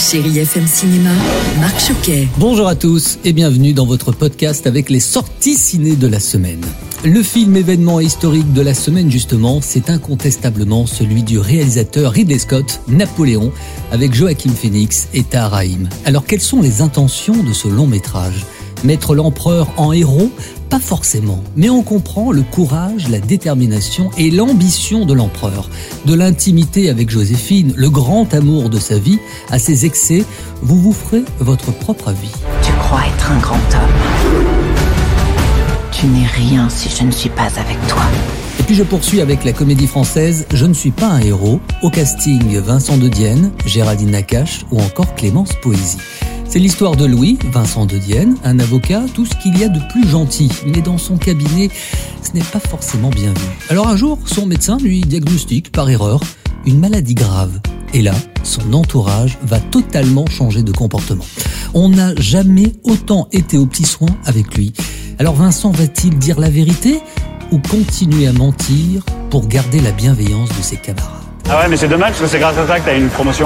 Chérie FM Cinéma, Marc Choquet. Bonjour à tous et bienvenue dans votre podcast avec les sorties ciné de la semaine. Le film événement historique de la semaine justement, c'est incontestablement celui du réalisateur Ridley Scott, Napoléon, avec Joachim Phoenix et Tahar. Alors quelles sont les intentions de ce long métrage? Mettre l'empereur en héros Pas forcément, mais on comprend le courage, la détermination et l'ambition de l'empereur. De l'intimité avec Joséphine, le grand amour de sa vie, à ses excès, vous vous ferez votre propre avis. Tu crois être un grand homme. Tu n'es rien si je ne suis pas avec toi. Et puis je poursuis avec la comédie française Je ne suis pas un héros, au casting Vincent de Dienne, Géraldine Nakache ou encore Clémence Poésie. C'est l'histoire de Louis, Vincent de Dienne, un avocat, tout ce qu'il y a de plus gentil. Mais dans son cabinet, ce n'est pas forcément bien vu. Alors un jour, son médecin lui diagnostique, par erreur, une maladie grave. Et là, son entourage va totalement changer de comportement. On n'a jamais autant été aux petits soins avec lui. Alors Vincent va-t-il dire la vérité ou continuer à mentir pour garder la bienveillance de ses camarades? Ah ouais, mais c'est dommage parce que c'est grâce à ça que t'as eu une promotion.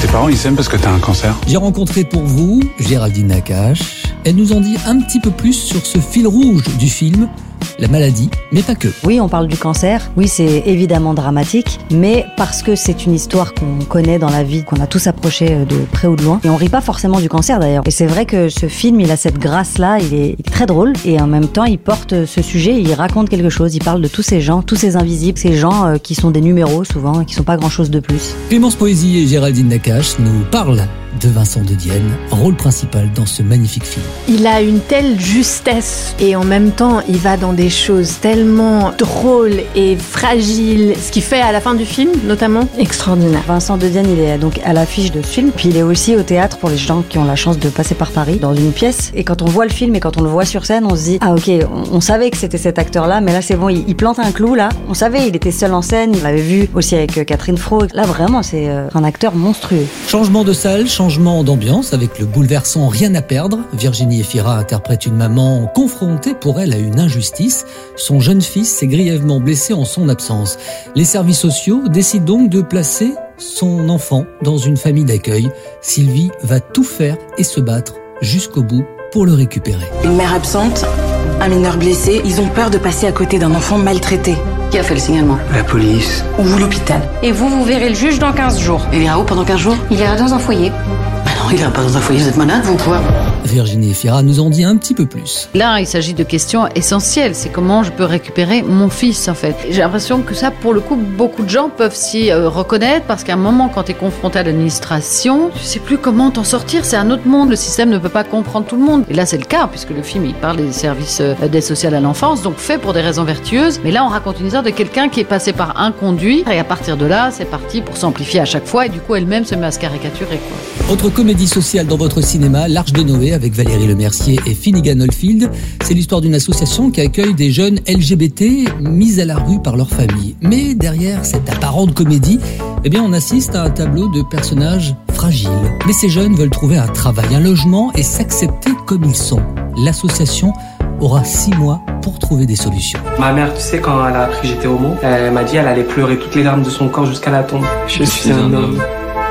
Tes parents, ils s'aiment parce que t'as un cancer? J'ai rencontré pour vous Géraldine Nakache. Elle nous en dit un petit peu plus sur ce fil rouge du film, la maladie, mais pas que. Oui, on parle du cancer. Oui, c'est évidemment dramatique, mais parce que c'est une histoire qu'on connaît dans la vie, qu'on a tous approché de près ou de loin. Et on rit pas forcément du cancer d'ailleurs. Et c'est vrai que ce film, il a cette grâce-là, il est très drôle. Et en même temps, il porte ce sujet, il raconte quelque chose. Il parle de tous ces gens, tous ces invisibles, ces gens euh, qui sont des numéros souvent, qui sont pas grand-chose de plus. Clémence Poésie et Géraldine Nakache nous parlent de Vincent de Dienne, rôle principal dans ce magnifique film. Il a une telle justesse et en même temps il va dans des choses tellement drôles et fragiles, ce qui fait à la fin du film notamment extraordinaire. Vincent de Dienne, il est donc à l'affiche de ce film, puis il est aussi au théâtre pour les gens qui ont la chance de passer par Paris dans une pièce. Et quand on voit le film et quand on le voit sur scène, on se dit ah ok, on, on savait que c'était cet acteur-là, mais là c'est bon, il, il, plante un clou là. On savait, il était seul en scène, il l'avait vu aussi avec euh, Catherine Fro. Là vraiment, c'est euh, un acteur monstrueux. Changement de salle, changement d'ambiance avec le bouleversant Rien à perdre. Virginie Efira interprète une maman confrontée pour elle à une injustice. Son jeune fils s'est grièvement blessé en son absence. Les services sociaux décident donc de placer son enfant dans une famille d'accueil. Sylvie va tout faire et se battre jusqu'au bout pour le récupérer. Une mère absente, un mineur blessé, ils ont peur de passer à côté d'un enfant maltraité. Qui a fait le signalement? La police. Ou l'hôpital. Et vous, vous verrez le juge dans 15 jours. Il ira où pendant 15 jours? Il ira dans un foyer. Il ira pas dans un foyer, vous êtes malade, vous quoi? Virginie Efira nous en dit un petit peu plus. Là, il s'agit de questions essentielles. C'est comment je peux récupérer mon fils, en fait. J'ai l'impression que ça, pour le coup, beaucoup de gens peuvent s'y euh, reconnaître parce qu'à un moment, quand tu es confronté à l'administration, tu sais plus comment t'en sortir. C'est un autre monde. Le système ne peut pas comprendre tout le monde. Et là, c'est le cas, puisque le film, il parle des services euh, d'aide sociale à l'enfance, donc fait pour des raisons vertueuses. Mais là, on raconte une histoire de quelqu'un qui est passé par un conduit. Et à partir de là, c'est parti pour s'amplifier à chaque fois. Et du coup, elle-même se met à se caricaturer, quoi. Autre comédie sociale dans votre cinéma, L'Arche de Noé avec Valérie Lemercier et Finnegan Oldfield. C'est l'histoire d'une association qui accueille des jeunes LGBT mis à la rue par leur famille. Mais derrière cette apparente comédie, eh bien, on assiste à un tableau de personnages fragiles. Mais ces jeunes veulent trouver un travail, un logement et s'accepter comme ils sont. L'association aura six mois pour trouver des solutions. Ma mère, tu sais, quand elle a appris que j'étais homo, elle m'a dit elle allait pleurer toutes les larmes de son corps jusqu'à la tombe. Je suis un homme.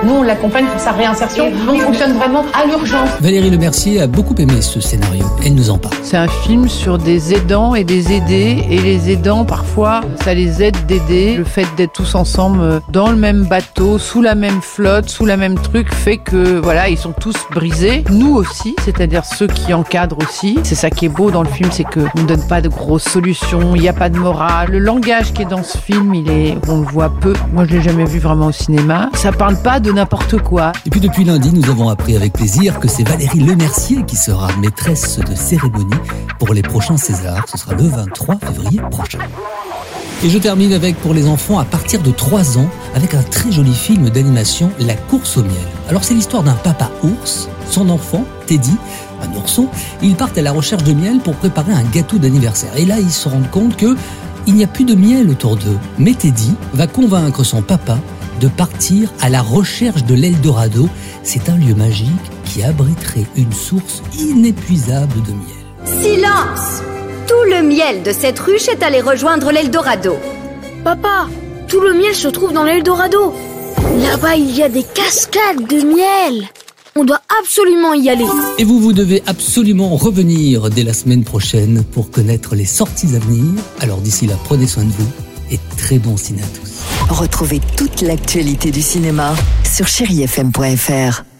Nous, on l'accompagne pour sa réinsertion. On fonctionne vraiment à l'urgence. Valérie Lemercier a beaucoup aimé ce scénario. Elle nous en parle. C'est un film sur des aidants et des aidés. Et les aidants, parfois, ça les aide d'aider. Le fait d'être tous ensemble dans le même bateau, sous la même flotte, sous la même truc, fait que, voilà, ils sont tous brisés. Nous aussi, c'est-à-dire ceux qui encadrent aussi. C'est ça qui est beau dans le film, c'est qu'on ne donne pas de grosses solutions, il n'y a pas de morale. Le langage qui est dans ce film, il est, on le voit peu. Moi, je l'ai jamais vu vraiment au cinéma. Ça parle pas de n'importe quoi. Et puis depuis lundi, nous avons appris avec plaisir que c'est Valérie Lemercier qui sera maîtresse de cérémonie pour les prochains Césars. Ce sera le 23 février prochain. Et je termine avec pour les enfants à partir de 3 ans avec un très joli film d'animation La course au miel. Alors c'est l'histoire d'un papa ours, son enfant, Teddy, un ourson, ils partent à la recherche de miel pour préparer un gâteau d'anniversaire. Et là, ils se rendent compte que il n'y a plus de miel autour d'eux. Mais Teddy va convaincre son papa de partir à la recherche de l'Eldorado. C'est un lieu magique qui abriterait une source inépuisable de miel. Silence Tout le miel de cette ruche est allé rejoindre l'Eldorado. Papa, tout le miel se trouve dans l'Eldorado. Là-bas, il y a des cascades de miel. On doit absolument y aller. Et vous, vous devez absolument revenir dès la semaine prochaine pour connaître les sorties à venir. Alors d'ici là, prenez soin de vous et très bon ciné à tous. Retrouvez toute l'actualité du cinéma sur chérifm.fr.